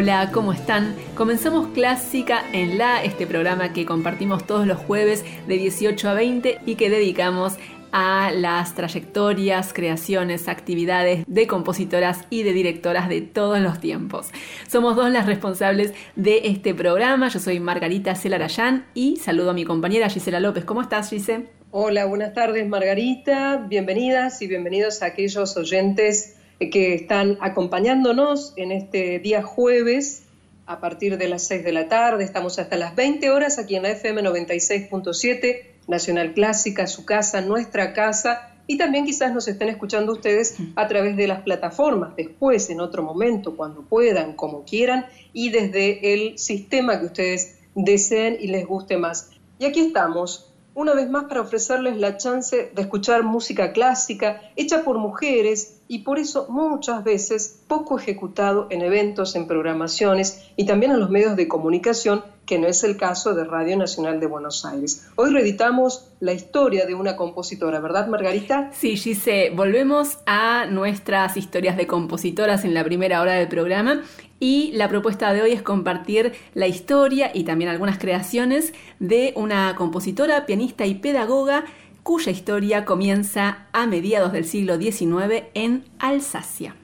Hola, ¿cómo están? Comenzamos Clásica en La, este programa que compartimos todos los jueves de 18 a 20 y que dedicamos a las trayectorias, creaciones, actividades de compositoras y de directoras de todos los tiempos. Somos dos las responsables de este programa. Yo soy Margarita Celarayán y saludo a mi compañera Gisela López. ¿Cómo estás, Gise? Hola, buenas tardes, Margarita. Bienvenidas y bienvenidos a aquellos oyentes que están acompañándonos en este día jueves a partir de las 6 de la tarde. Estamos hasta las 20 horas aquí en la FM 96.7, Nacional Clásica, su casa, nuestra casa. Y también quizás nos estén escuchando ustedes a través de las plataformas, después, en otro momento, cuando puedan, como quieran, y desde el sistema que ustedes deseen y les guste más. Y aquí estamos, una vez más para ofrecerles la chance de escuchar música clásica hecha por mujeres y por eso muchas veces poco ejecutado en eventos, en programaciones y también en los medios de comunicación, que no es el caso de Radio Nacional de Buenos Aires. Hoy reeditamos la historia de una compositora, ¿verdad, Margarita? Sí, Gise, volvemos a nuestras historias de compositoras en la primera hora del programa y la propuesta de hoy es compartir la historia y también algunas creaciones de una compositora, pianista y pedagoga cuya historia comienza a mediados del siglo XIX en Alsacia.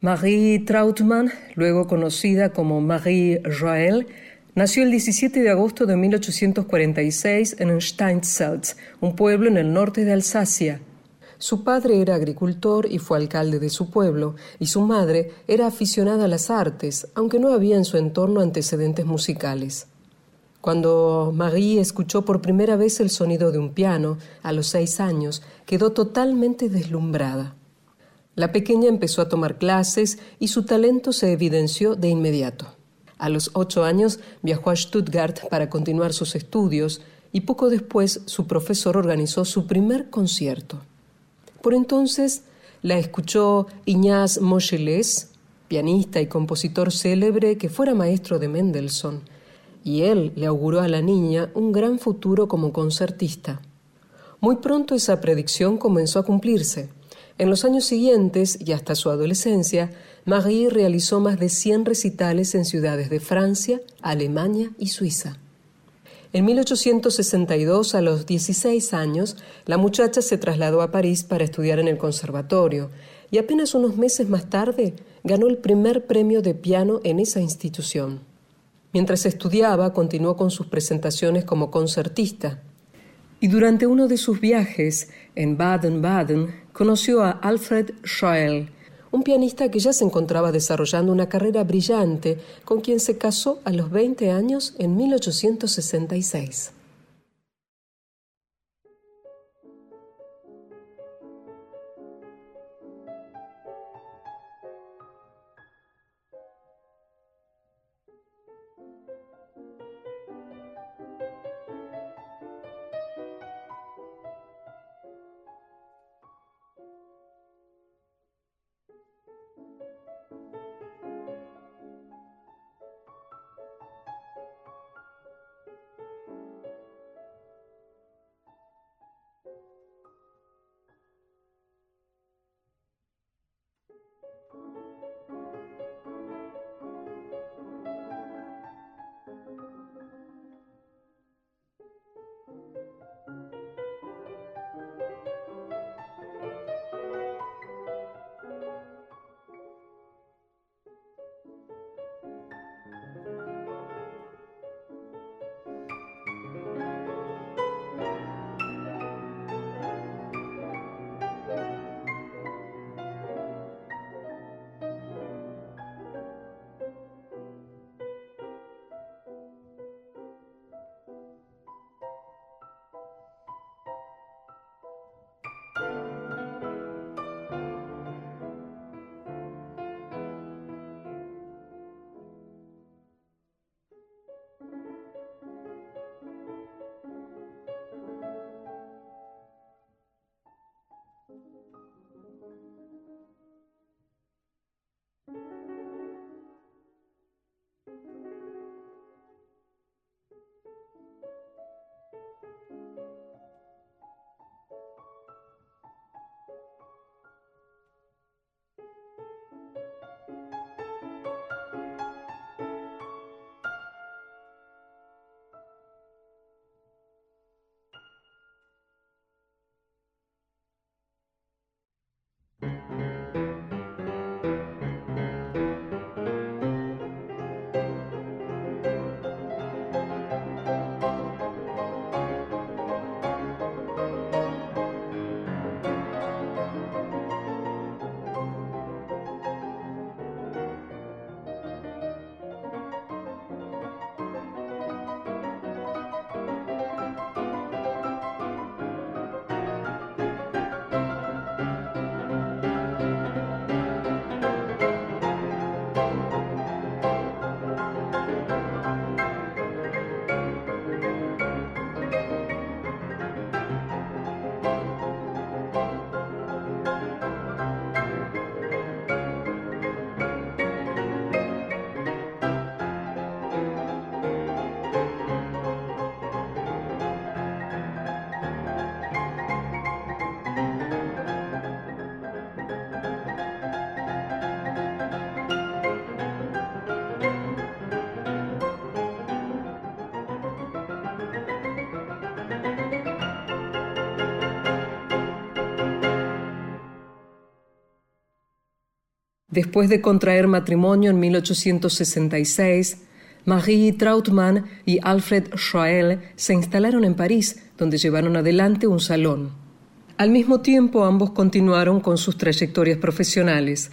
Marie Trautmann, luego conocida como Marie Joël, nació el 17 de agosto de 1846 en Steinsalz, un pueblo en el norte de Alsacia. Su padre era agricultor y fue alcalde de su pueblo, y su madre era aficionada a las artes, aunque no había en su entorno antecedentes musicales. Cuando Marie escuchó por primera vez el sonido de un piano, a los seis años, quedó totalmente deslumbrada. La pequeña empezó a tomar clases y su talento se evidenció de inmediato. A los ocho años viajó a Stuttgart para continuar sus estudios y poco después su profesor organizó su primer concierto. Por entonces la escuchó Ignaz Moscheles, pianista y compositor célebre que fuera maestro de Mendelssohn, y él le auguró a la niña un gran futuro como concertista. Muy pronto esa predicción comenzó a cumplirse. En los años siguientes y hasta su adolescencia, Marie realizó más de 100 recitales en ciudades de Francia, Alemania y Suiza. En 1862, a los 16 años, la muchacha se trasladó a París para estudiar en el conservatorio y apenas unos meses más tarde ganó el primer premio de piano en esa institución. Mientras estudiaba, continuó con sus presentaciones como concertista. Y durante uno de sus viajes en Baden-Baden conoció a Alfred Schoell, un pianista que ya se encontraba desarrollando una carrera brillante, con quien se casó a los 20 años en 1866. Después de contraer matrimonio en 1866, Marie Trautmann y Alfred Schroel se instalaron en París, donde llevaron adelante un salón. Al mismo tiempo, ambos continuaron con sus trayectorias profesionales.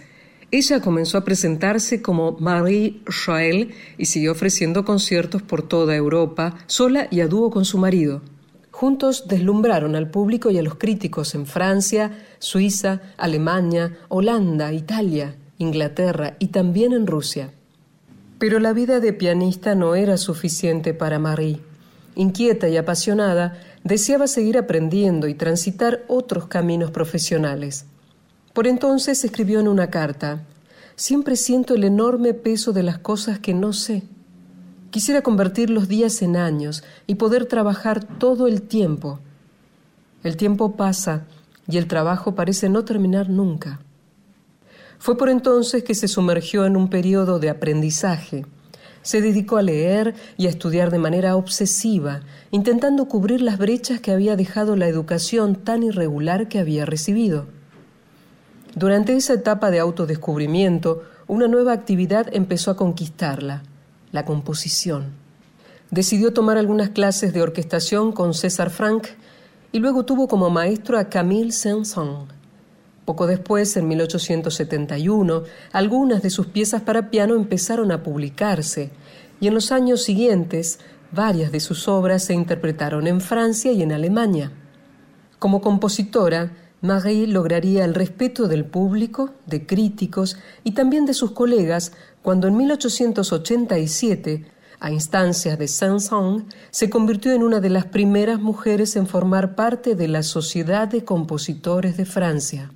Ella comenzó a presentarse como Marie Schroel y siguió ofreciendo conciertos por toda Europa, sola y a dúo con su marido. Juntos deslumbraron al público y a los críticos en Francia, Suiza, Alemania, Holanda, Italia, Inglaterra y también en Rusia. Pero la vida de pianista no era suficiente para Marie. Inquieta y apasionada, deseaba seguir aprendiendo y transitar otros caminos profesionales. Por entonces escribió en una carta, Siempre siento el enorme peso de las cosas que no sé. Quisiera convertir los días en años y poder trabajar todo el tiempo. El tiempo pasa y el trabajo parece no terminar nunca. Fue por entonces que se sumergió en un periodo de aprendizaje. Se dedicó a leer y a estudiar de manera obsesiva, intentando cubrir las brechas que había dejado la educación tan irregular que había recibido. Durante esa etapa de autodescubrimiento, una nueva actividad empezó a conquistarla, la composición. Decidió tomar algunas clases de orquestación con César Franck y luego tuvo como maestro a Camille Saint-Saëns. Poco después, en 1871, algunas de sus piezas para piano empezaron a publicarse y en los años siguientes varias de sus obras se interpretaron en Francia y en Alemania. Como compositora, Marie lograría el respeto del público, de críticos y también de sus colegas cuando en 1887, a instancias de Saint-Saëns, se convirtió en una de las primeras mujeres en formar parte de la Sociedad de Compositores de Francia.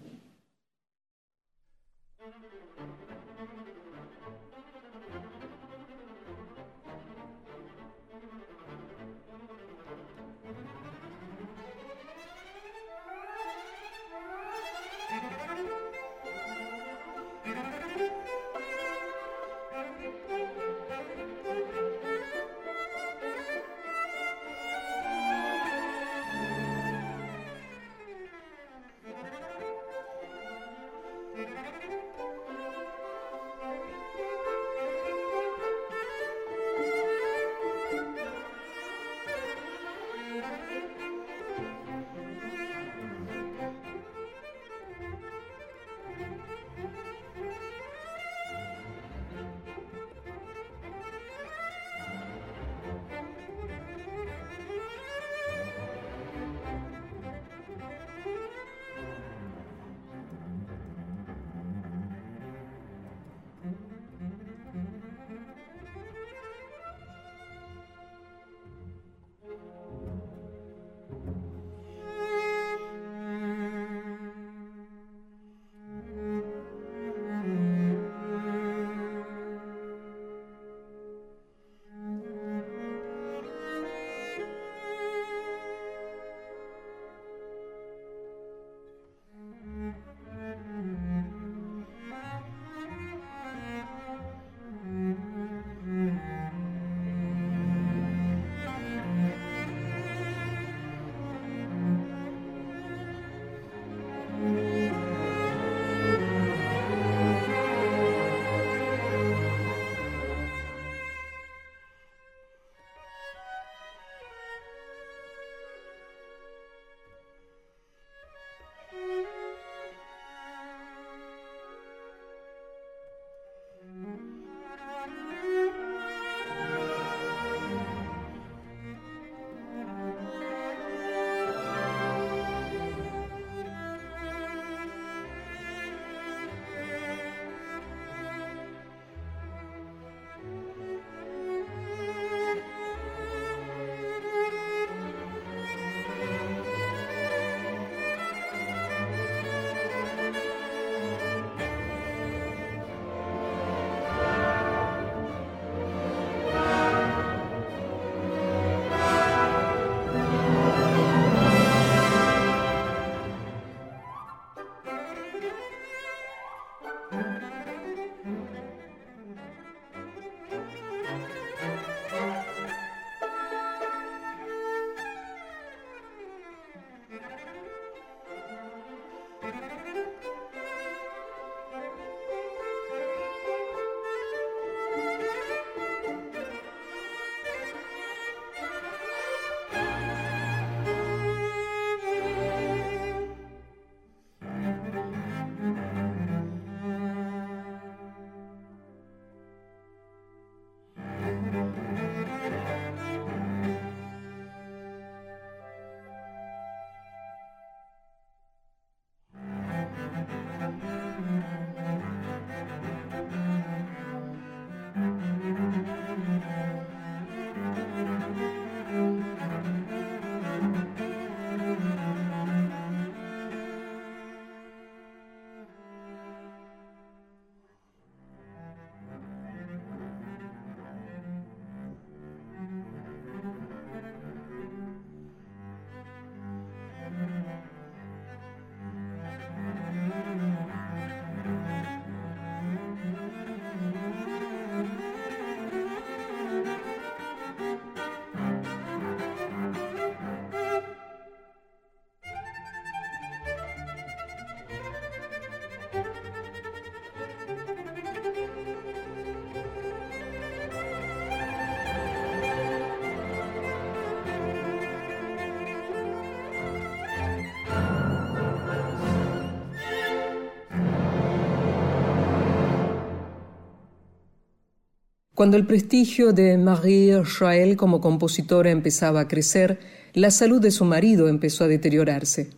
Cuando el prestigio de Marie Joël como compositora empezaba a crecer, la salud de su marido empezó a deteriorarse.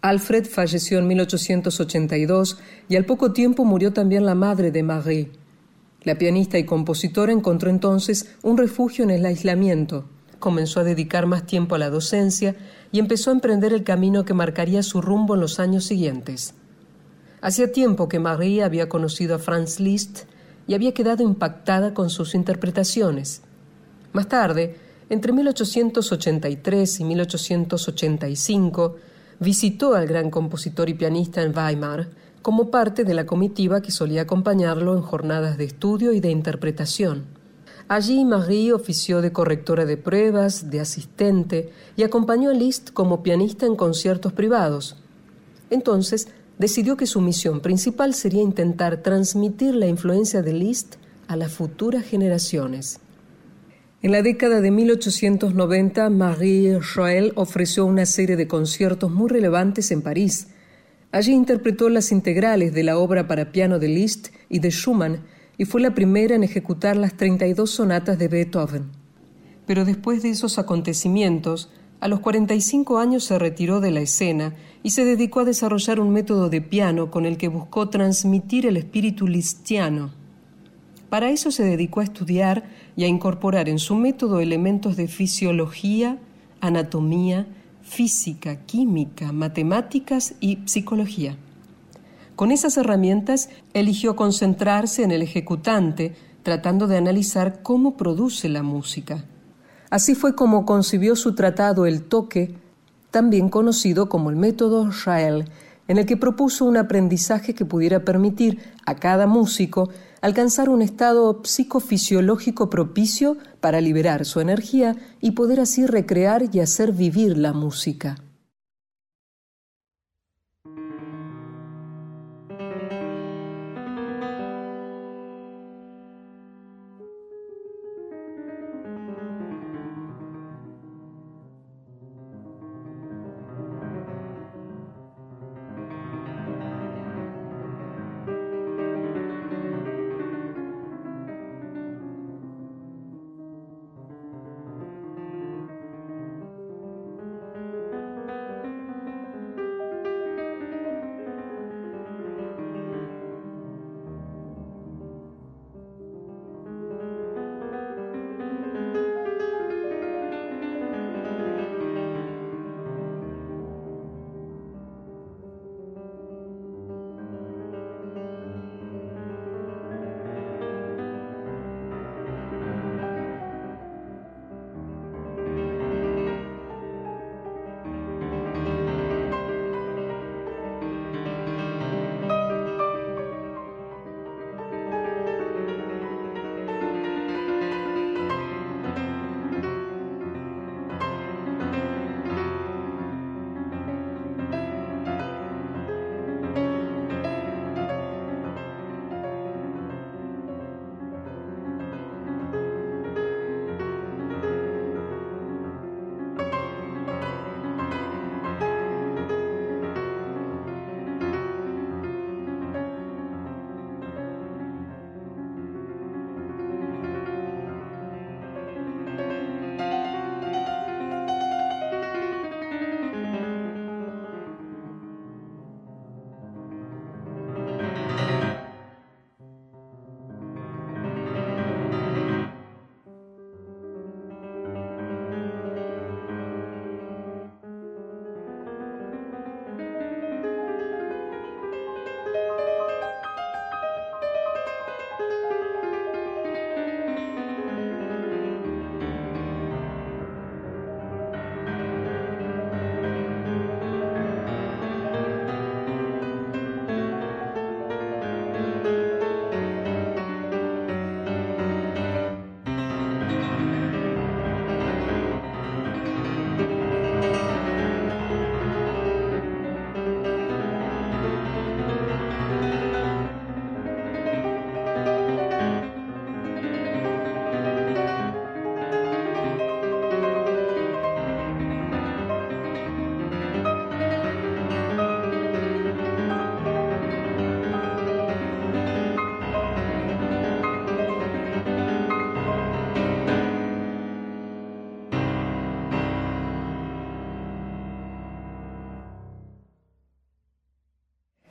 Alfred falleció en 1882 y al poco tiempo murió también la madre de Marie. La pianista y compositora encontró entonces un refugio en el aislamiento. Comenzó a dedicar más tiempo a la docencia y empezó a emprender el camino que marcaría su rumbo en los años siguientes. Hacía tiempo que Marie había conocido a Franz Liszt y había quedado impactada con sus interpretaciones. Más tarde, entre 1883 y 1885, visitó al gran compositor y pianista en Weimar como parte de la comitiva que solía acompañarlo en jornadas de estudio y de interpretación. Allí Marie ofició de correctora de pruebas, de asistente y acompañó a Liszt como pianista en conciertos privados. Entonces decidió que su misión principal sería intentar transmitir la influencia de Liszt a las futuras generaciones. En la década de 1890, Marie Joël ofreció una serie de conciertos muy relevantes en París. Allí interpretó las integrales de la obra para piano de Liszt y de Schumann y fue la primera en ejecutar las 32 sonatas de Beethoven. Pero después de esos acontecimientos, a los 45 años se retiró de la escena y se dedicó a desarrollar un método de piano con el que buscó transmitir el espíritu listiano. Para eso se dedicó a estudiar y a incorporar en su método elementos de fisiología, anatomía, física, química, matemáticas y psicología. Con esas herramientas eligió concentrarse en el ejecutante, tratando de analizar cómo produce la música. Así fue como concibió su tratado El toque, también conocido como el método Rael, en el que propuso un aprendizaje que pudiera permitir a cada músico alcanzar un estado psicofisiológico propicio para liberar su energía y poder así recrear y hacer vivir la música.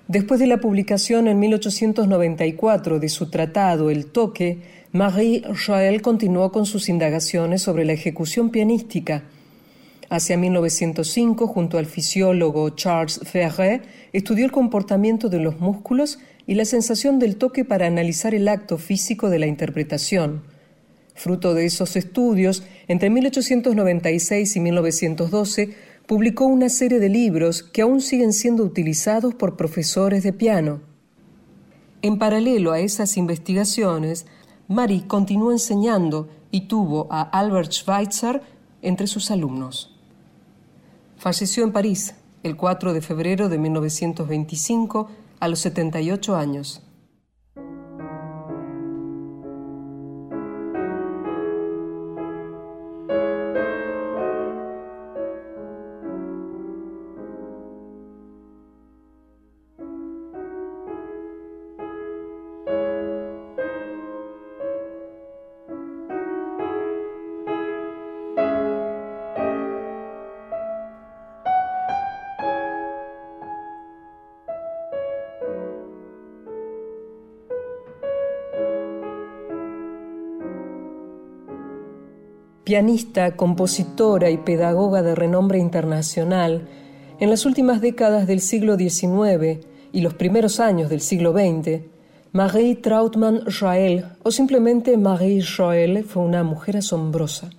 Después de la publicación en 1894 de su tratado El toque, Marie Joël continuó con sus indagaciones sobre la ejecución pianística. Hacia 1905, junto al fisiólogo Charles Ferret, estudió el comportamiento de los músculos y la sensación del toque para analizar el acto físico de la interpretación. Fruto de esos estudios, entre 1896 y 1912, publicó una serie de libros que aún siguen siendo utilizados por profesores de piano. En paralelo a esas investigaciones, Marie continuó enseñando y tuvo a Albert Schweitzer entre sus alumnos. Falleció en París el 4 de febrero de 1925 a los 78 años. Pianista, compositora y pedagoga de renombre internacional, en las últimas décadas del siglo XIX y los primeros años del siglo XX, Marie Trautmann Joel, o simplemente Marie Joel, fue una mujer asombrosa,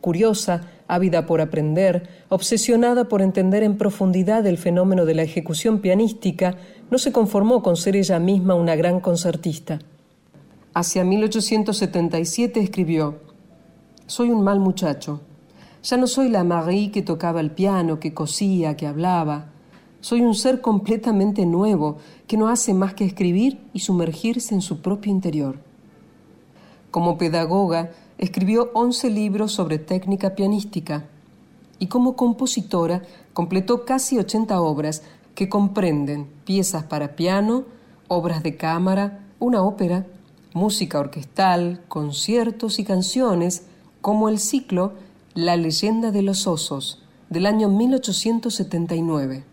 curiosa, ávida por aprender, obsesionada por entender en profundidad el fenómeno de la ejecución pianística, no se conformó con ser ella misma una gran concertista. Hacia 1877 escribió soy un mal muchacho. Ya no soy la Marie que tocaba el piano, que cosía, que hablaba. Soy un ser completamente nuevo, que no hace más que escribir y sumergirse en su propio interior. Como pedagoga, escribió once libros sobre técnica pianística y como compositora completó casi 80 obras que comprenden piezas para piano, obras de cámara, una ópera, música orquestal, conciertos y canciones como el ciclo La leyenda de los osos del año 1879.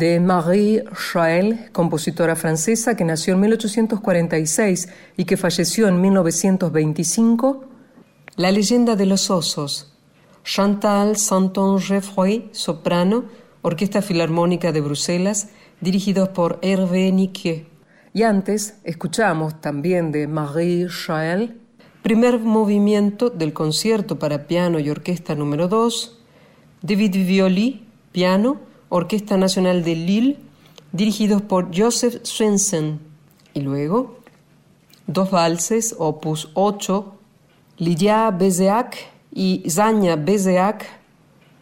de Marie Chael, compositora francesa que nació en 1846 y que falleció en 1925, La leyenda de los osos, Chantal Santon-Geoffroy, soprano, Orquesta Filarmónica de Bruselas, dirigidos por Hervé Niquier. Y antes escuchamos también de Marie Chael, primer movimiento del concierto para piano y orquesta número 2, David Violi, piano, Orquesta Nacional de Lille, dirigidos por Joseph Swensen. Y luego, dos valses, opus 8, Lydia Bezeak y Zanya Bezeak,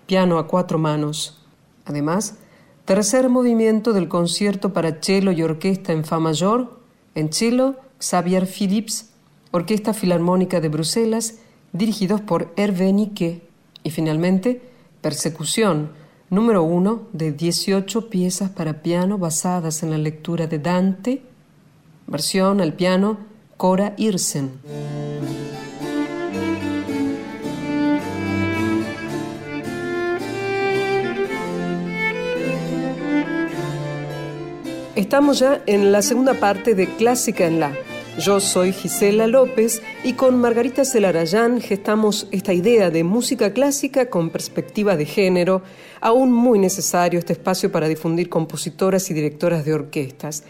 piano a cuatro manos. Además, tercer movimiento del concierto para cello y orquesta en Fa mayor, en cello, Xavier Philips, Orquesta Filarmónica de Bruselas, dirigidos por Hervé Niquet. Y finalmente, Persecución, número uno de 18 piezas para piano basadas en la lectura de Dante, versión al piano Cora Irsen. Estamos ya en la segunda parte de Clásica en la yo soy Gisela López y con Margarita Celarayán gestamos esta idea de música clásica con perspectiva de género, aún muy necesario este espacio para difundir compositoras y directoras de orquestas.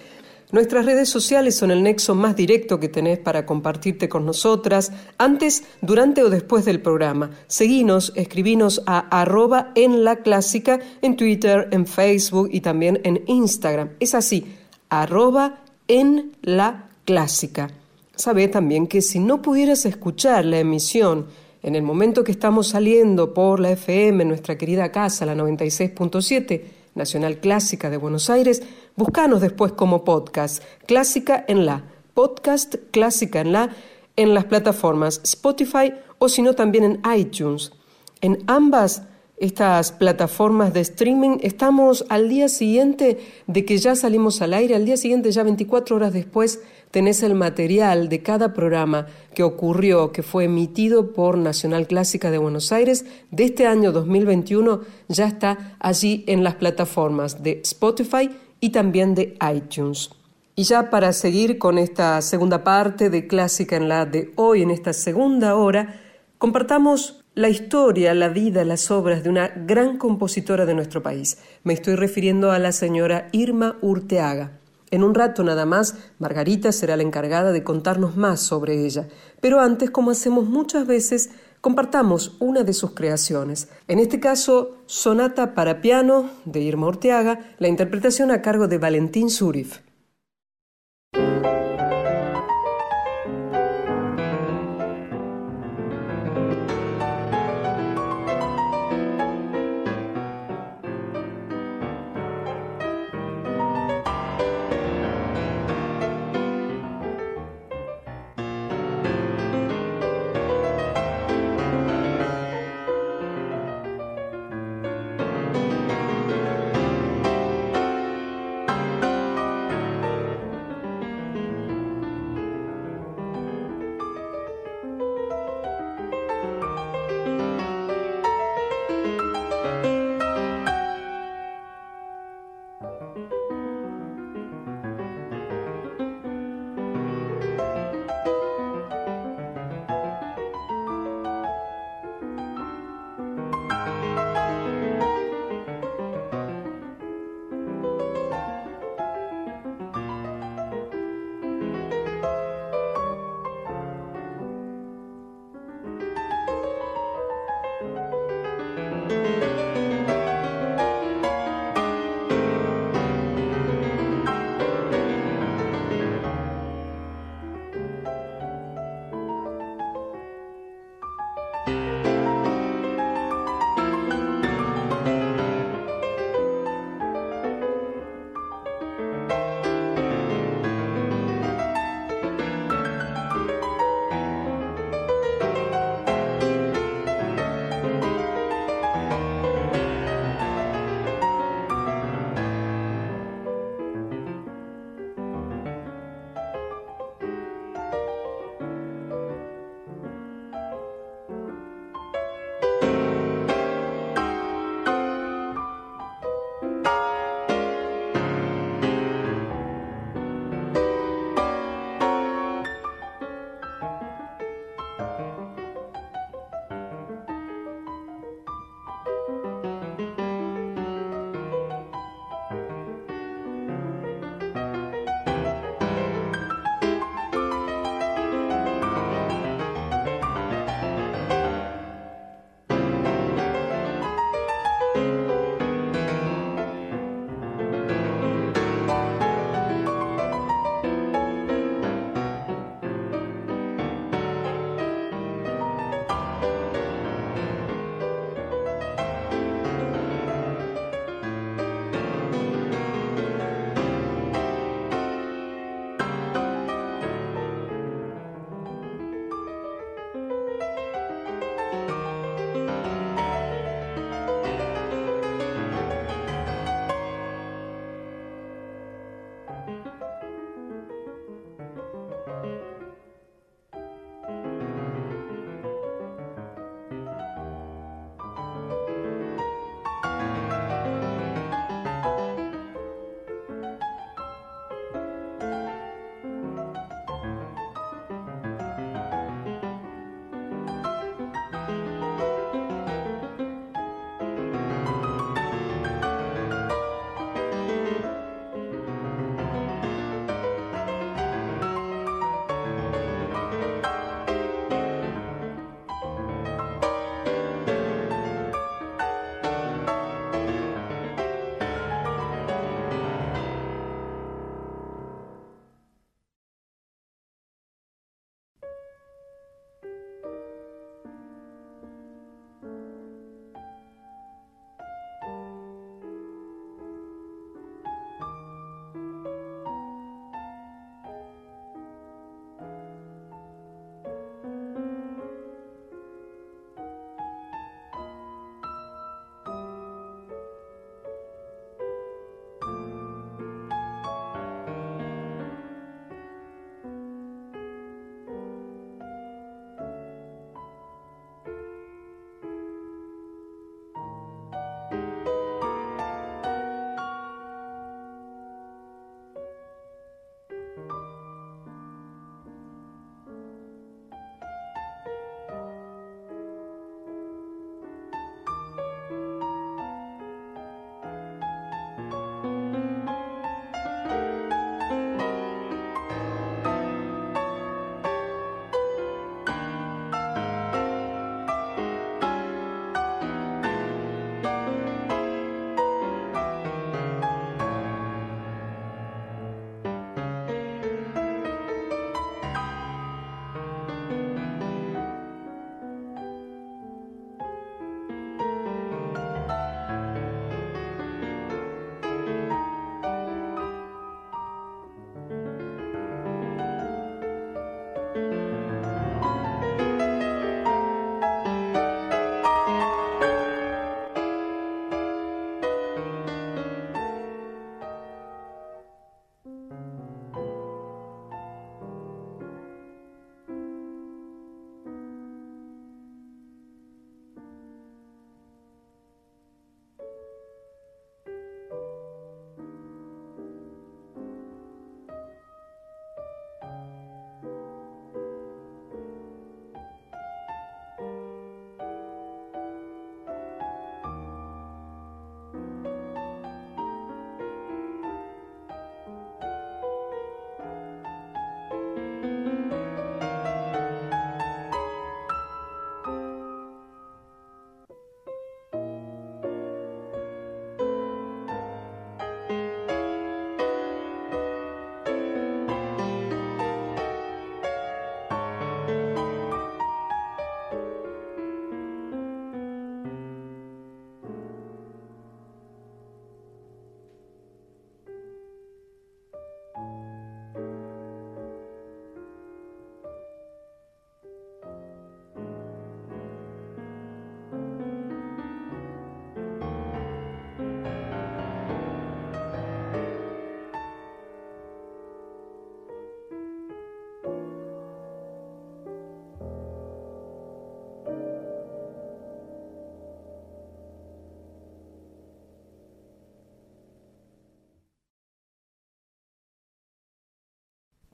Nuestras redes sociales son el nexo más directo que tenés para compartirte con nosotras, antes, durante o después del programa. Seguinos, escribinos a arroba en la clásica en Twitter, en Facebook y también en Instagram. Es así, arroba en la clásica. Sabe también que si no pudieras escuchar la emisión en el momento que estamos saliendo por la FM, nuestra querida casa, la 96.7, Nacional Clásica de Buenos Aires, búscanos después como podcast, Clásica en la, podcast Clásica en la, en las plataformas Spotify o si no también en iTunes. En ambas estas plataformas de streaming, estamos al día siguiente de que ya salimos al aire, al día siguiente, ya 24 horas después, tenés el material de cada programa que ocurrió, que fue emitido por Nacional Clásica de Buenos Aires de este año 2021, ya está allí en las plataformas de Spotify y también de iTunes. Y ya para seguir con esta segunda parte de Clásica en la de hoy, en esta segunda hora, compartamos la historia, la vida, las obras de una gran compositora de nuestro país. Me estoy refiriendo a la señora Irma Urteaga. En un rato nada más, Margarita será la encargada de contarnos más sobre ella. Pero antes, como hacemos muchas veces, compartamos una de sus creaciones. En este caso, Sonata para piano de Irma Urteaga, la interpretación a cargo de Valentín Zurif.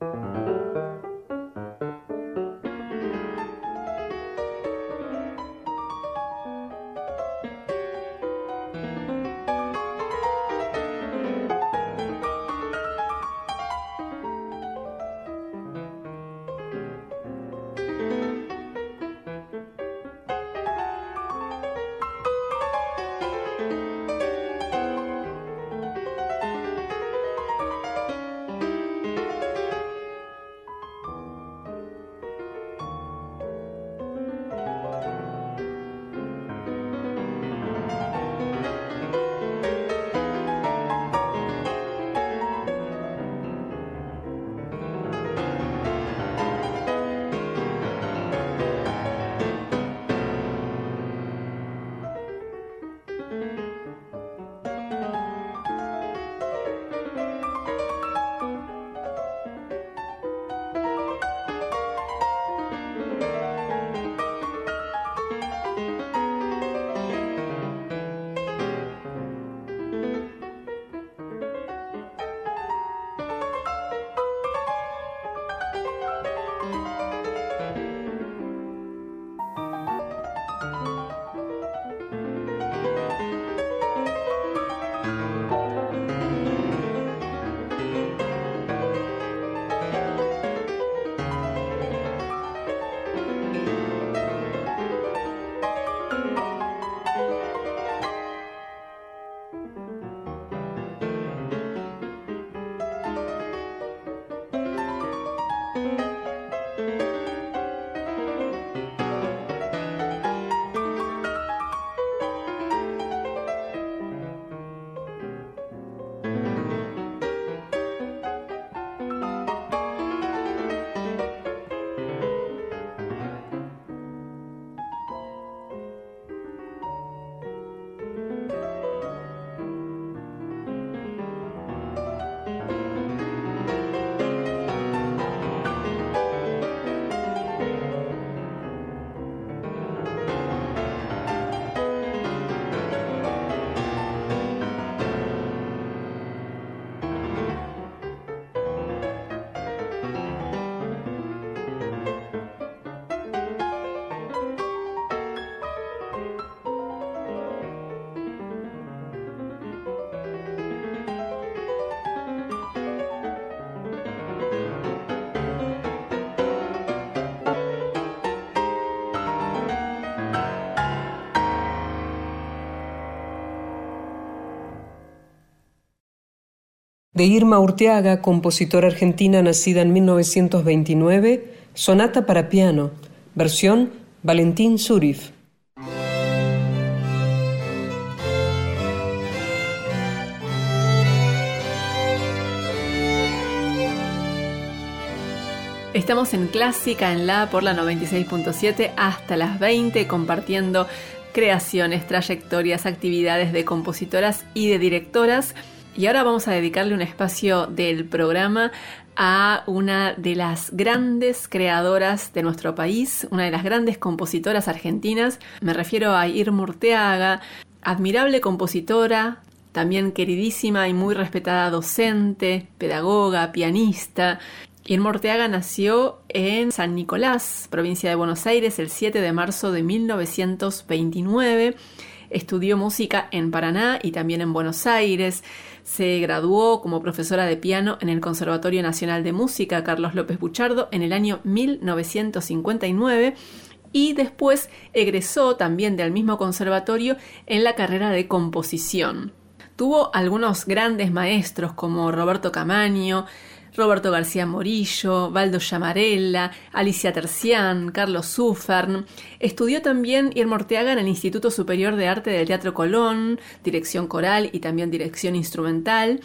Mm-hmm. De Irma Urteaga, compositora argentina nacida en 1929, Sonata para piano, versión Valentín Zurif. Estamos en Clásica en La por la 96.7 hasta las 20 compartiendo creaciones, trayectorias, actividades de compositoras y de directoras. Y ahora vamos a dedicarle un espacio del programa a una de las grandes creadoras de nuestro país, una de las grandes compositoras argentinas. Me refiero a Irma Urteaga, admirable compositora, también queridísima y muy respetada docente, pedagoga, pianista. Irma Urteaga nació en San Nicolás, provincia de Buenos Aires, el 7 de marzo de 1929. Estudió música en Paraná y también en Buenos Aires. Se graduó como profesora de piano en el Conservatorio Nacional de Música Carlos López Buchardo en el año 1959 y después egresó también del mismo conservatorio en la carrera de composición. Tuvo algunos grandes maestros como Roberto Camaño, Roberto García Morillo, Valdo Llamarella, Alicia Tercián, Carlos Sufern. Estudió también Irma Orteaga en el Instituto Superior de Arte del Teatro Colón, dirección coral y también dirección instrumental.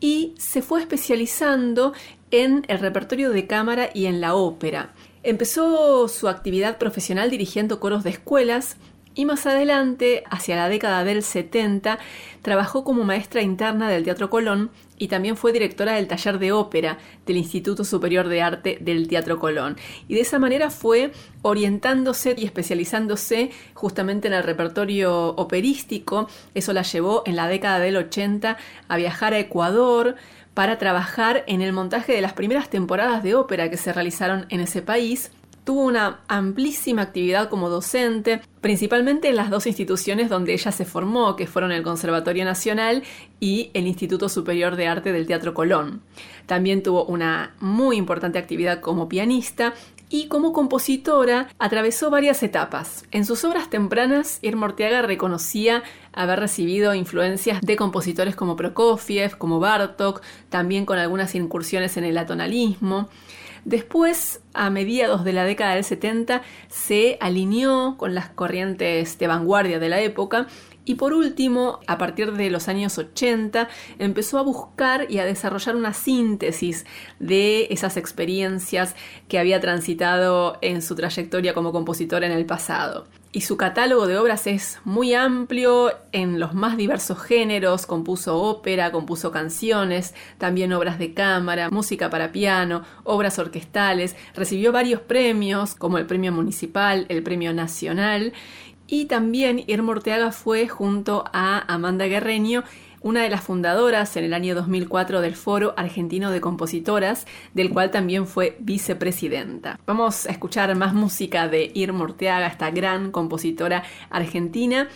Y se fue especializando en el repertorio de cámara y en la ópera. Empezó su actividad profesional dirigiendo coros de escuelas y más adelante, hacia la década del 70, trabajó como maestra interna del Teatro Colón y también fue directora del taller de ópera del Instituto Superior de Arte del Teatro Colón. Y de esa manera fue orientándose y especializándose justamente en el repertorio operístico. Eso la llevó en la década del 80 a viajar a Ecuador, para trabajar en el montaje de las primeras temporadas de ópera que se realizaron en ese país tuvo una amplísima actividad como docente, principalmente en las dos instituciones donde ella se formó, que fueron el Conservatorio Nacional y el Instituto Superior de Arte del Teatro Colón. También tuvo una muy importante actividad como pianista y como compositora atravesó varias etapas. En sus obras tempranas, Irma Orteaga reconocía haber recibido influencias de compositores como Prokofiev, como Bartok, también con algunas incursiones en el atonalismo. Después, a mediados de la década del 70, se alineó con las corrientes de vanguardia de la época y por último, a partir de los años 80, empezó a buscar y a desarrollar una síntesis de esas experiencias que había transitado en su trayectoria como compositora en el pasado y su catálogo de obras es muy amplio en los más diversos géneros, compuso ópera, compuso canciones, también obras de cámara, música para piano, obras orquestales, recibió varios premios como el Premio Municipal, el Premio Nacional y también Irma Orteaga fue junto a Amanda Guerreño una de las fundadoras en el año 2004 del Foro Argentino de Compositoras, del cual también fue vicepresidenta. Vamos a escuchar más música de Irma Orteaga, esta gran compositora argentina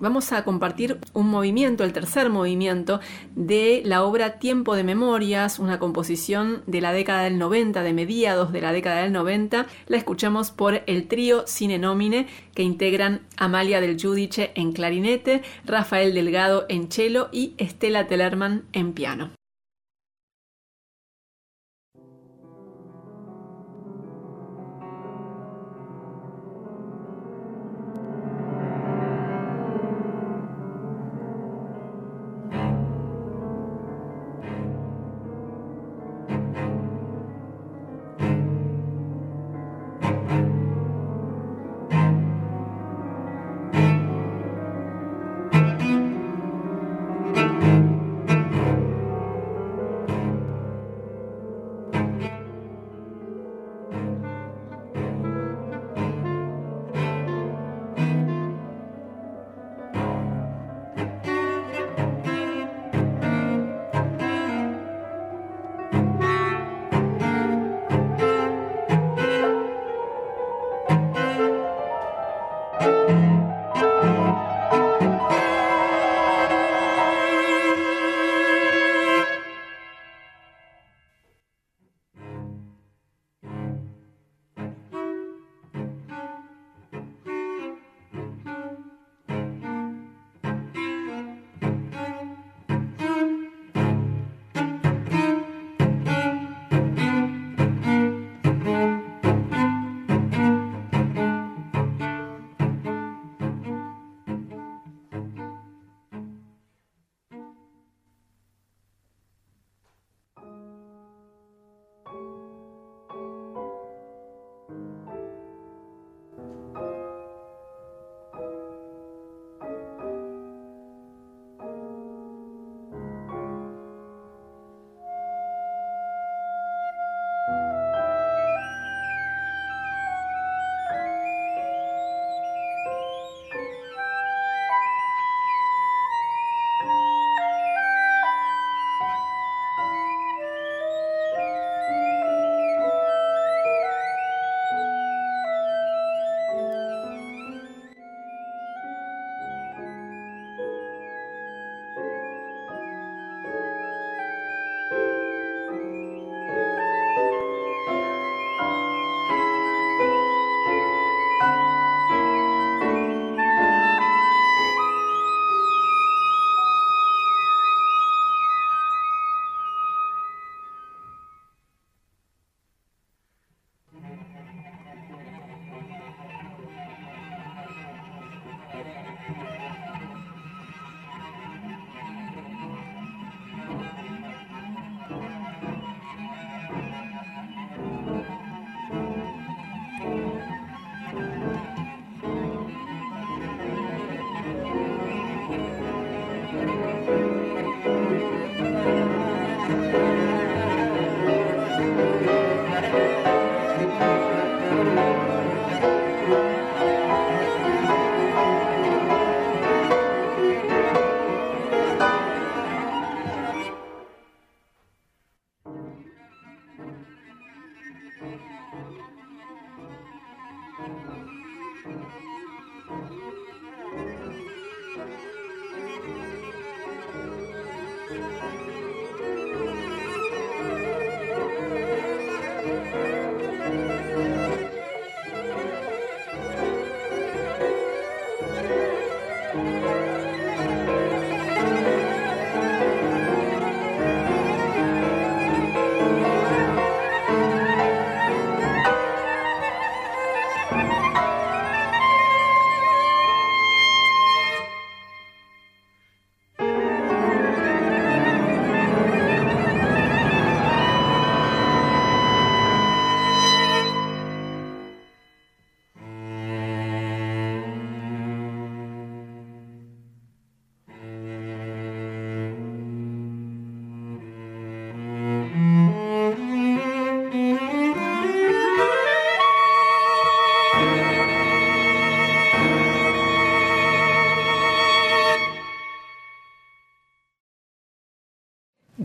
vamos a compartir un movimiento, el tercer movimiento de la obra Tiempo de Memorias, una composición de la década del 90, de mediados de la década del 90. La escuchamos por el trío Cine Nomine que integran Amalia del Giudice en clarinete, Rafael Delgado en cello y Estela Tellerman en piano.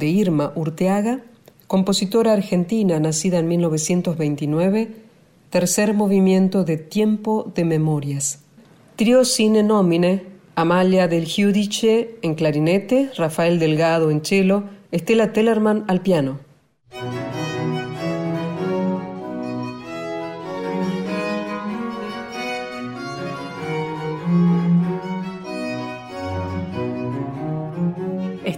Irma Urteaga, compositora argentina nacida en 1929, tercer movimiento de Tiempo de Memorias. Trio sine nomine, Amalia del Giudice en clarinete, Rafael Delgado en cello, Estela Tellerman al piano.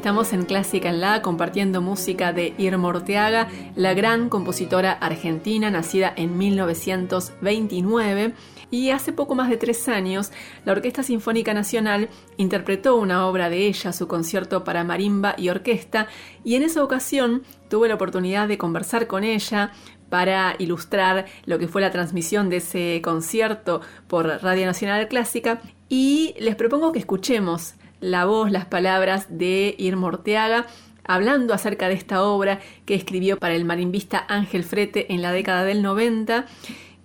Estamos en Clásica en La compartiendo música de Irma Orteaga, la gran compositora argentina nacida en 1929 y hace poco más de tres años la Orquesta Sinfónica Nacional interpretó una obra de ella, su concierto para marimba y orquesta, y en esa ocasión tuve la oportunidad de conversar con ella para ilustrar lo que fue la transmisión de ese concierto por Radio Nacional Clásica. Y les propongo que escuchemos la voz, las palabras de Irma Orteaga hablando acerca de esta obra que escribió para el marimbista Ángel Frete en la década del 90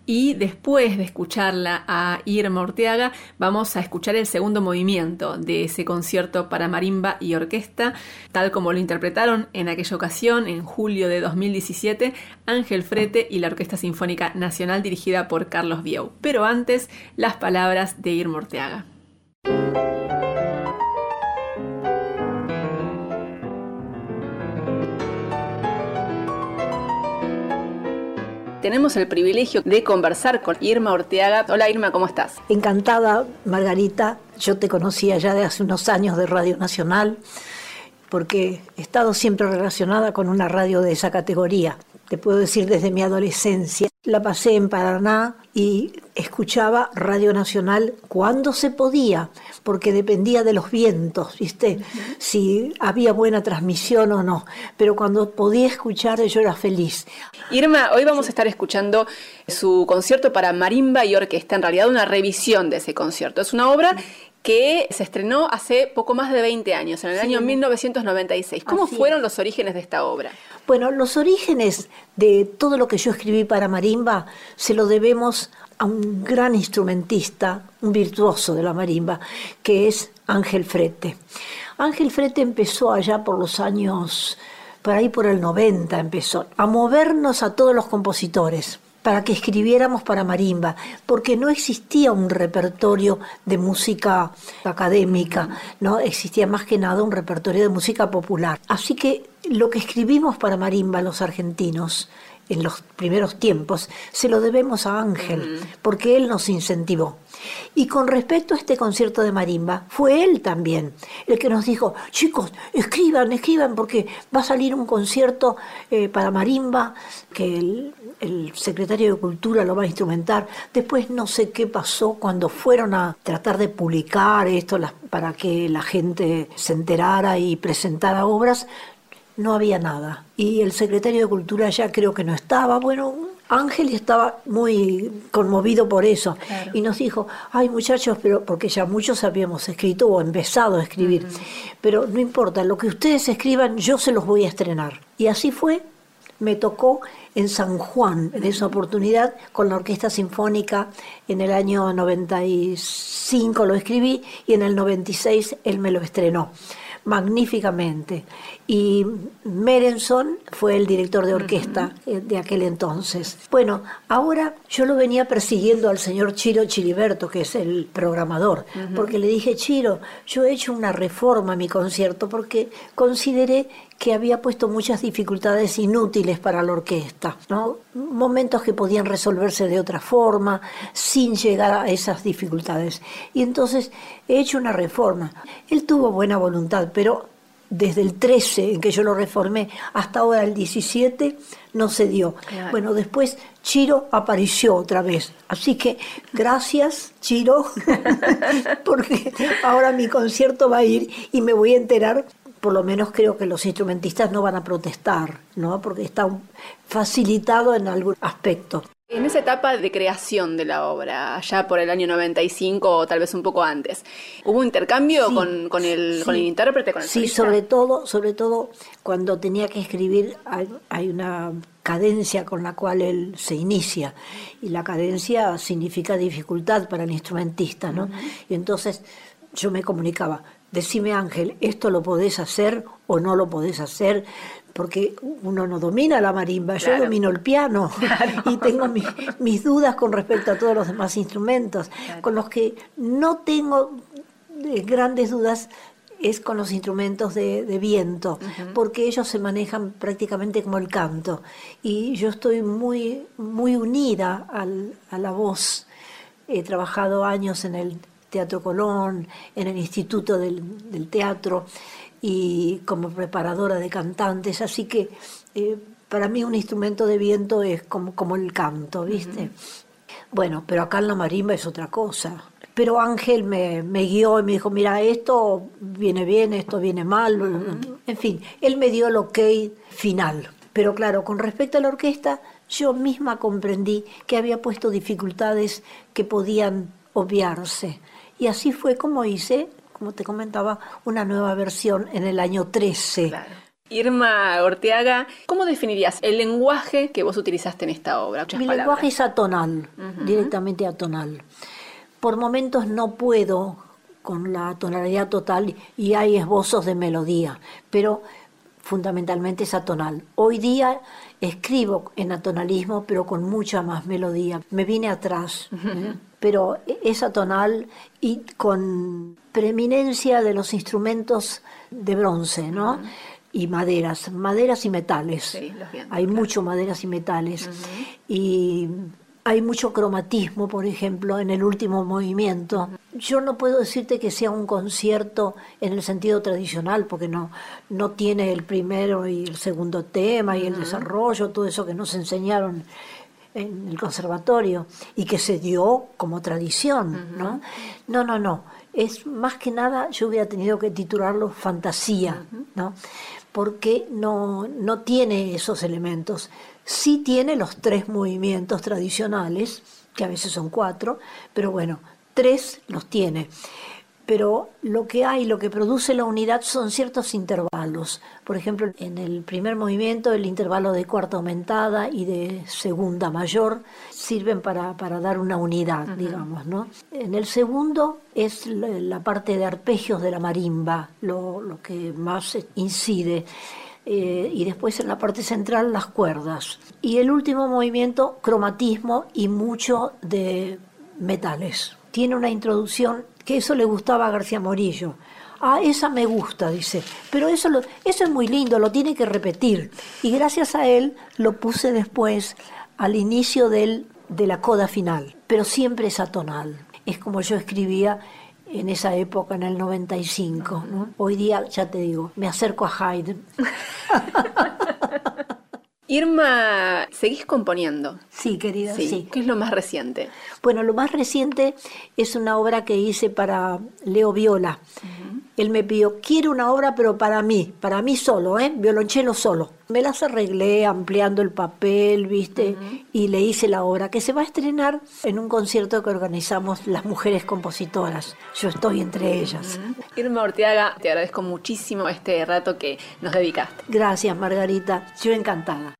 y después de escucharla a Irma Orteaga, vamos a escuchar el segundo movimiento de ese concierto para marimba y orquesta, tal como lo interpretaron en aquella ocasión, en julio de 2017, Ángel Frete y la Orquesta Sinfónica Nacional dirigida por Carlos Bieu. Pero antes, las palabras de Irma Orteaga. Tenemos el privilegio de conversar con Irma Orteaga. Hola Irma, ¿cómo estás? Encantada, Margarita. Yo te conocía ya de hace unos años de Radio Nacional, porque he estado siempre relacionada con una radio de esa categoría. Te puedo decir desde mi adolescencia. La pasé en Paraná y escuchaba Radio Nacional cuando se podía, porque dependía de los vientos, ¿viste? Si había buena transmisión o no. Pero cuando podía escuchar yo era feliz. Irma, hoy vamos a estar escuchando su concierto para marimba y orquesta, en realidad una revisión de ese concierto. Es una obra que se estrenó hace poco más de 20 años, en el año 1996. ¿Cómo fueron los orígenes de esta obra? Bueno, los orígenes de todo lo que yo escribí para marimba se lo debemos a un gran instrumentista, un virtuoso de la marimba, que es Ángel Frete. Ángel Frete empezó allá por los años, por ahí por el 90 empezó, a movernos a todos los compositores para que escribiéramos para marimba, porque no existía un repertorio de música académica, no existía más que nada un repertorio de música popular. Así que lo que escribimos para marimba los argentinos en los primeros tiempos se lo debemos a Ángel, porque él nos incentivó. Y con respecto a este concierto de marimba, fue él también el que nos dijo, chicos, escriban, escriban, porque va a salir un concierto eh, para marimba que el, el, secretario de Cultura lo va a instrumentar. Después no sé qué pasó cuando fueron a tratar de publicar esto para que la gente se enterara y presentara obras. No había nada. Y el secretario de Cultura ya creo que no estaba. Bueno, Ángel estaba muy conmovido por eso y nos dijo, ay muchachos, pero porque ya muchos habíamos escrito o empezado a escribir, pero no importa, lo que ustedes escriban yo se los voy a estrenar. Y así fue, me tocó en San Juan, en esa oportunidad, con la Orquesta Sinfónica, en el año 95 lo escribí y en el 96 él me lo estrenó magníficamente. Y Merenson fue el director de orquesta eh, de aquel entonces. Bueno, ahora yo lo venía persiguiendo al señor Chiro Chiliberto, que es el programador, porque le dije, Chiro, yo he hecho una reforma a mi concierto porque consideré que había puesto muchas dificultades inútiles para la orquesta, ¿no? momentos que podían resolverse de otra forma, sin llegar a esas dificultades. Y entonces he hecho una reforma. Él tuvo buena voluntad, pero desde el 13 en que yo lo reformé hasta ahora el 17 no se dio. Bueno, después Chiro apareció otra vez. Así que gracias Chiro, porque ahora mi concierto va a ir y me voy a enterar por lo menos creo que los instrumentistas no van a protestar, ¿no? Porque está facilitado en algún aspecto. En esa etapa de creación de la obra, ya por el año 95 o tal vez un poco antes, ¿hubo intercambio con, con, el, con, el, intérprete, con el Sí, sobre todo, sobre todo cuando tenía que escribir hay, una cadencia con la cual él se inicia y la cadencia significa dificultad para el instrumentista, ¿no? Y entonces yo me comunicaba, decime Ángel, esto lo podés hacer o no lo podés hacer, porque uno no domina la marimba, yo domino el piano y tengo mis dudas con respecto a todos los demás instrumentos, con los que no tengo eh, grandes dudas es con los instrumentos de, viento, porque ellos se manejan prácticamente como el canto. Y yo estoy muy, muy unida a la voz. He trabajado años en el Teatro Colón, en el Instituto del, Teatro y como preparadora de cantantes, así que eh, para mí un instrumento de viento es como, como el canto, ¿viste? Bueno, pero acá en la marimba es otra cosa. Pero Ángel me, guió y me dijo, mira, esto viene bien, esto viene mal. En fin, él me dio el ok final. Pero claro, con respecto a la orquesta, yo misma comprendí que había puesto dificultades que podían obviarse. Y así fue como hice, como te comentaba, una nueva versión en el año 13. Irma Orteaga, ¿cómo definirías el lenguaje que vos utilizaste en esta obra? Mi lenguaje es atonal, directamente atonal por momentos no puedo con la tonalidad total y hay esbozos de melodía, pero fundamentalmente es atonal. Hoy día escribo en atonalismo, pero con mucha más melodía. Me vine atrás, ¿eh? pero es atonal y con preeminencia de los instrumentos de bronce, ¿no? Y maderas, maderas y metales. Hay mucho maderas y metales. Y hay mucho cromatismo, por ejemplo, en el último movimiento. Yo no puedo decirte que sea un concierto en el sentido tradicional, porque no, no tiene el primero y el segundo tema y el desarrollo, todo eso que nos enseñaron en el conservatorio y que se dio como tradición, ¿no? No, no, no. Es más que nada, yo hubiera tenido que titularlo fantasía, ¿no? Porque no, no tiene esos elementos Sí tiene los tres movimientos tradicionales, que a veces son cuatro, pero bueno, tres los tiene. Pero lo que hay, lo que produce la unidad son ciertos intervalos. Por ejemplo, en el primer movimiento, el intervalo de cuarta aumentada y de segunda mayor sirven para, dar una unidad, digamos, ¿no? En el segundo es la, parte de arpegios de la marimba, lo, lo que más incide. Eh, y después en la parte central las cuerdas. Y el último movimiento, cromatismo y mucho de metales. Tiene una introducción que eso le gustaba a García Morillo. Ah, esa me gusta, dice. Pero eso, eso es muy lindo, lo tiene que repetir. Y gracias a él lo puse después al inicio del, de la coda final. Pero siempre es atonal. Es como yo escribía en esa época, en el 95. ¿no? Hoy día, ya te digo, me acerco a Haydn. Irma, ¿seguís componiendo? Sí, querida, sí. ¿Qué es lo más reciente? Bueno, lo más reciente es una obra que hice para Leo Viola. Él me pidió, quiero una obra, pero para mí, para mí solo, ¿eh? Violonchelo solo. Me las arreglé ampliando el papel, ¿viste? Y le hice la obra que se va a estrenar en un concierto que organizamos las mujeres compositoras. Yo estoy entre ellas. Irma Orteaga, te agradezco muchísimo este rato que nos dedicaste. Gracias, Margarita. Yo encantada.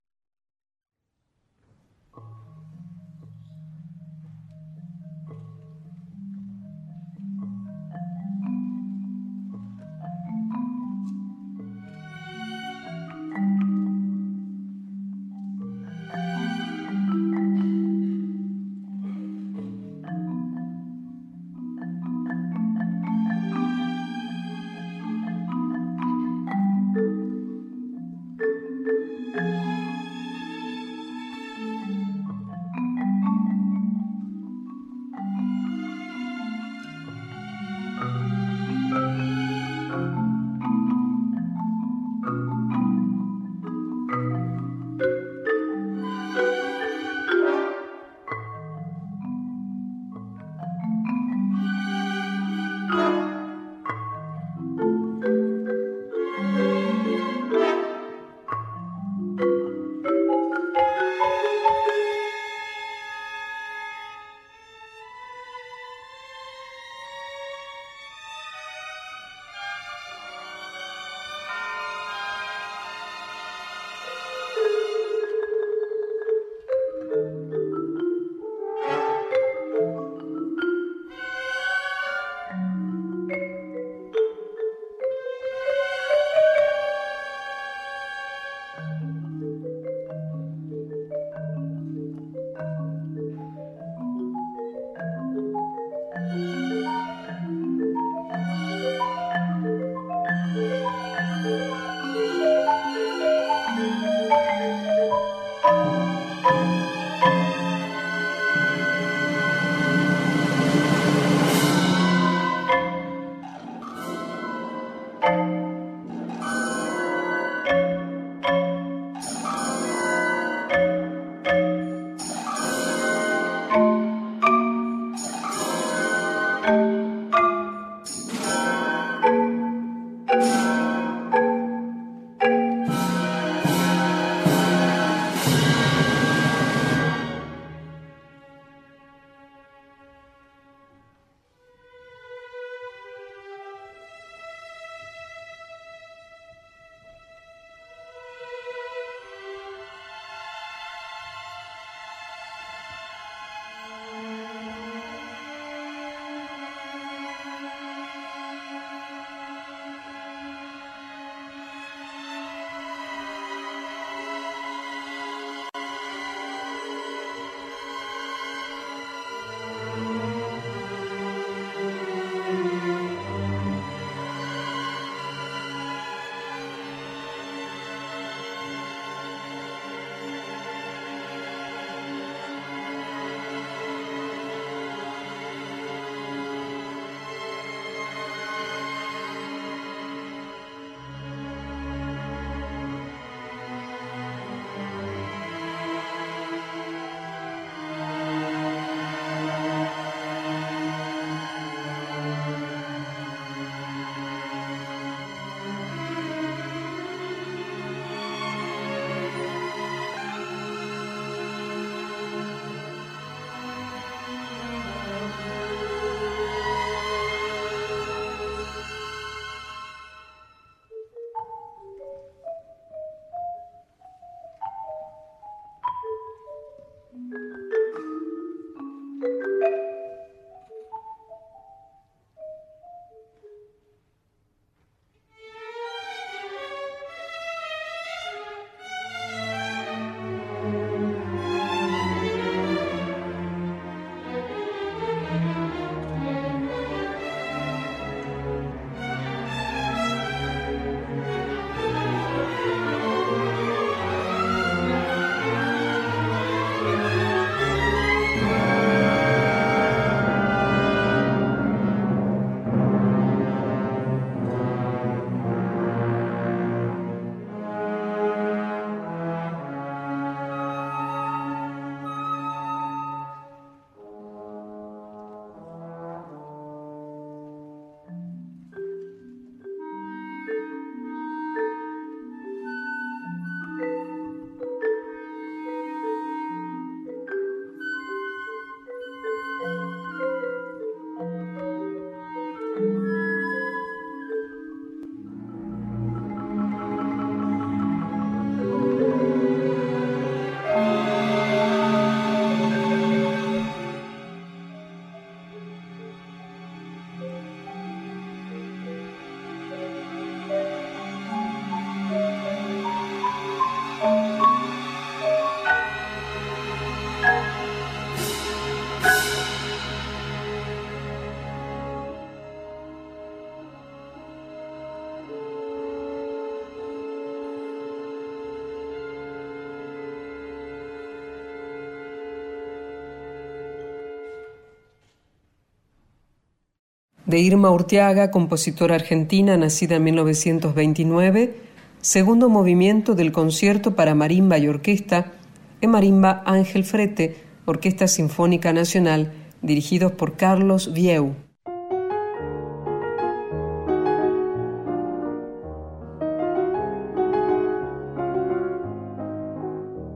De Irma Urteaga, compositora argentina nacida en 1929, segundo movimiento del concierto para marimba y orquesta, en marimba Ángel Frete, Orquesta Sinfónica Nacional, dirigidos por Carlos Vieu.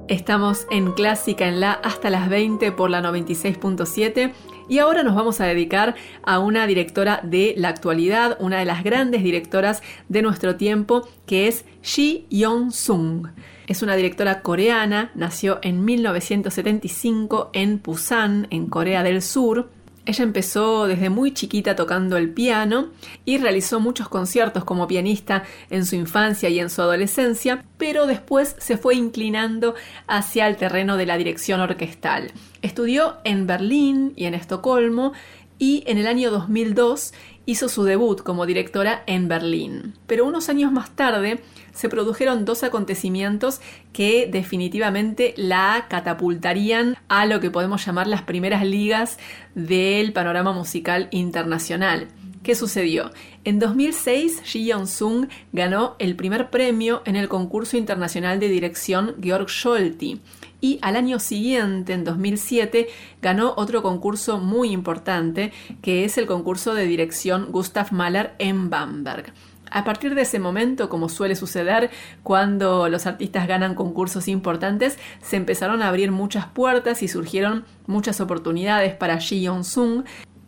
Estamos en Clásica en la hasta las 20 por la 96.7 y ahora nos vamos a dedicar a una directora de la actualidad, una de las grandes directoras de nuestro tiempo, que es Ji Yong-sung. Es una directora coreana, nació en 1975 en Busan, en Corea del Sur, ella empezó desde muy chiquita tocando el piano y realizó muchos conciertos como pianista en su infancia y en su adolescencia, pero después se fue inclinando hacia el terreno de la dirección orquestal. Estudió en Berlín y en Estocolmo y en el año 2002 hizo su debut como directora en Berlín. Pero unos años más tarde se produjeron dos acontecimientos que definitivamente la catapultarían a lo que podemos llamar las primeras ligas del panorama musical internacional. ¿Qué sucedió? En 2006, Ji Yeon-sung ganó el primer premio en el concurso internacional de dirección Georg Scholti y al año siguiente, en 2007, ganó otro concurso muy importante que es el concurso de dirección Gustav Mahler en Bamberg. A partir de ese momento, como suele suceder cuando los artistas ganan concursos importantes, se empezaron a abrir muchas puertas y surgieron muchas oportunidades para Ji Yeon-sung,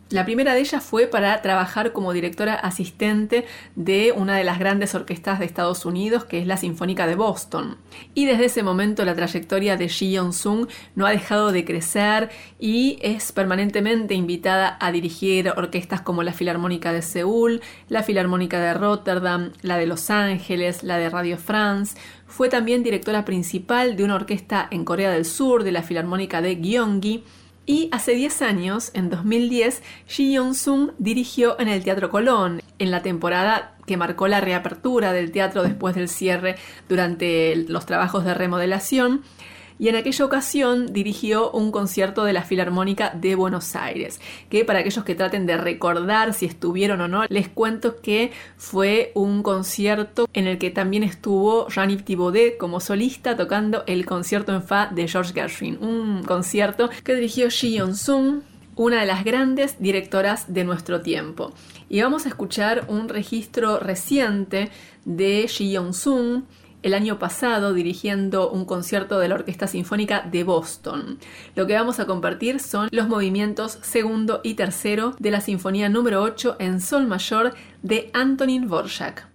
la primera de ellas fue para trabajar como directora asistente de una de las grandes orquestas de Estados Unidos, que es la Sinfónica de Boston. Y desde ese momento la trayectoria de Ji Yeon-sung no ha dejado de crecer y es permanentemente invitada a dirigir orquestas como la Filarmónica de Seúl, la Filarmónica de Rotterdam, la de Los Ángeles, la de Radio France. Fue también directora principal de una orquesta en Corea del Sur, de la Filarmónica de Gyeonggi y hace 10 años, en 2010, Ji Yong-sung dirigió en el Teatro Colón, en la temporada que marcó la reapertura del teatro después del cierre durante los trabajos de remodelación y en aquella ocasión dirigió un concierto de la Filarmónica de Buenos Aires, que para aquellos que traten de recordar si estuvieron o no, les cuento que fue un concierto en el que también estuvo Jean-Yves Thibaudet como solista tocando el concierto en fa de George Gershwin, un concierto que dirigió Ji Yeon-sung, una de las grandes directoras de nuestro tiempo. Y vamos a escuchar un registro reciente de Ji Yeon-sung el año pasado dirigiendo un concierto de la Orquesta Sinfónica de Boston. Lo que vamos a compartir son los movimientos segundo y tercero de la Sinfonía número 8 en Sol mayor de Antonin Dvorak.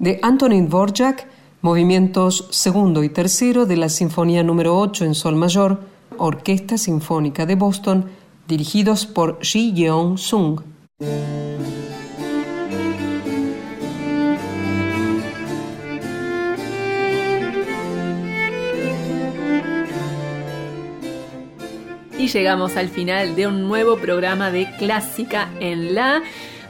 De Antonin Dvorak, movimientos segundo y tercero de la Sinfonía número 8 en Sol Mayor, Orquesta Sinfónica de Boston, dirigidos por Ji Yeon Sung. Y llegamos al final de un nuevo programa de Clásica en la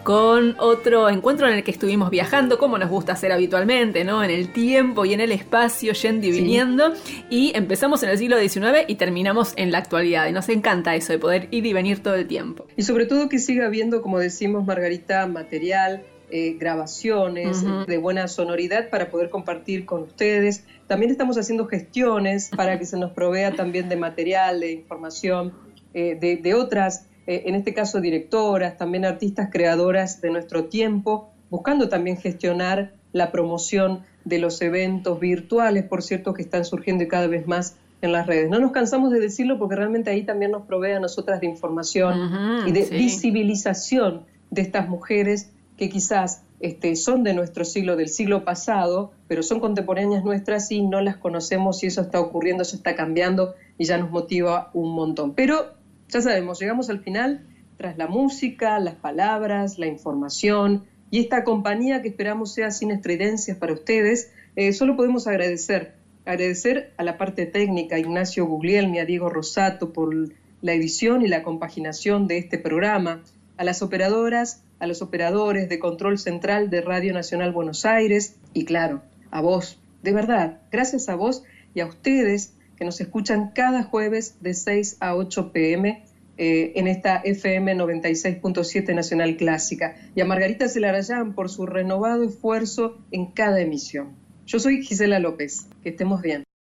con otro encuentro en el que estuvimos viajando, como nos gusta hacer habitualmente, ¿no? En el tiempo y en el espacio, yendo y viniendo. Y empezamos en el siglo XIX y terminamos en la actualidad. Y nos encanta eso de poder ir y venir todo el tiempo. Y sobre todo que siga habiendo, como decimos Margarita, material eh, grabaciones de buena sonoridad para poder compartir con ustedes. También estamos haciendo gestiones para que se nos provea también de material, de información, eh, de, otras, eh, en este caso directoras, también artistas creadoras de nuestro tiempo, buscando también gestionar la promoción de los eventos virtuales, por cierto, que están surgiendo cada vez más en las redes. No nos cansamos de decirlo porque realmente ahí también nos provee a nosotras de información y de visibilización de estas mujeres que quizás este, son de nuestro siglo, del siglo pasado, pero son contemporáneas nuestras y no las conocemos y eso está ocurriendo, eso está cambiando y ya nos motiva un montón. Pero ya sabemos, llegamos al final tras la música, las palabras, la información y esta compañía que esperamos sea sin estridencias para ustedes, eh, solo podemos agradecer. Agradecer a la parte técnica, a Ignacio Guglielmi, a Diego Rosato por la edición y la compaginación de este programa, a las operadoras, a los operadores de control central de Radio Nacional Buenos Aires y claro, a vos, de verdad, gracias a vos y a ustedes que nos escuchan cada jueves de 6 a 8 pm eh, en esta FM 96.7 Nacional Clásica y a Margarita Celarayán por su renovado esfuerzo en cada emisión. Yo soy Gisela López, que estemos bien.